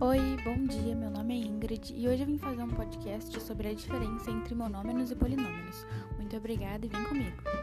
Oi, Bom dia, meu nome é Ingrid e hoje eu vim fazer um podcast sobre a diferença entre monômeros e polinômios. Muito obrigada e vem comigo!